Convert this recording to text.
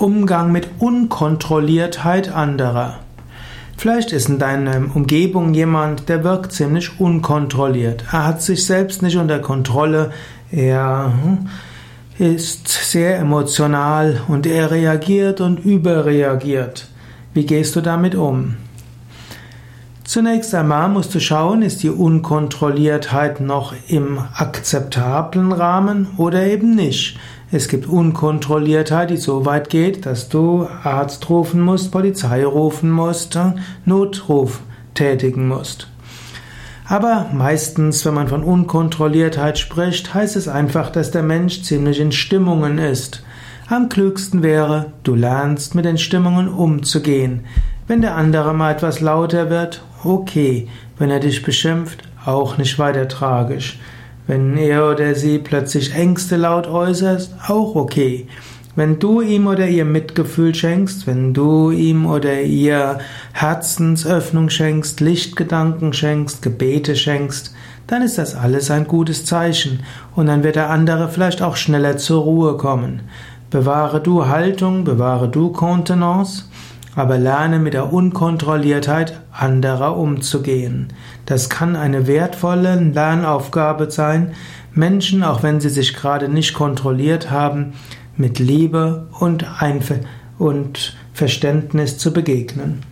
Umgang mit Unkontrolliertheit anderer. Vielleicht ist in deiner Umgebung jemand, der wirkt ziemlich unkontrolliert. Er hat sich selbst nicht unter Kontrolle. Er hm, ist sehr emotional und er reagiert und überreagiert. Wie gehst du damit um? Zunächst einmal musst du schauen, ist die Unkontrolliertheit noch im akzeptablen Rahmen oder eben nicht. Es gibt Unkontrolliertheit, die so weit geht, dass du Arzt rufen musst, Polizei rufen musst, Notruf tätigen musst. Aber meistens, wenn man von Unkontrolliertheit spricht, heißt es einfach, dass der Mensch ziemlich in Stimmungen ist. Am klügsten wäre, du lernst mit den Stimmungen umzugehen. Wenn der andere mal etwas lauter wird, okay. Wenn er dich beschimpft, auch nicht weiter tragisch. Wenn er oder sie plötzlich Ängste laut äußert, auch okay. Wenn du ihm oder ihr Mitgefühl schenkst, wenn du ihm oder ihr Herzensöffnung schenkst, Lichtgedanken schenkst, Gebete schenkst, dann ist das alles ein gutes Zeichen und dann wird der andere vielleicht auch schneller zur Ruhe kommen. Bewahre du Haltung, bewahre du Kontenance aber lerne mit der Unkontrolliertheit anderer umzugehen. Das kann eine wertvolle Lernaufgabe sein, Menschen, auch wenn sie sich gerade nicht kontrolliert haben, mit Liebe und, Einver und Verständnis zu begegnen.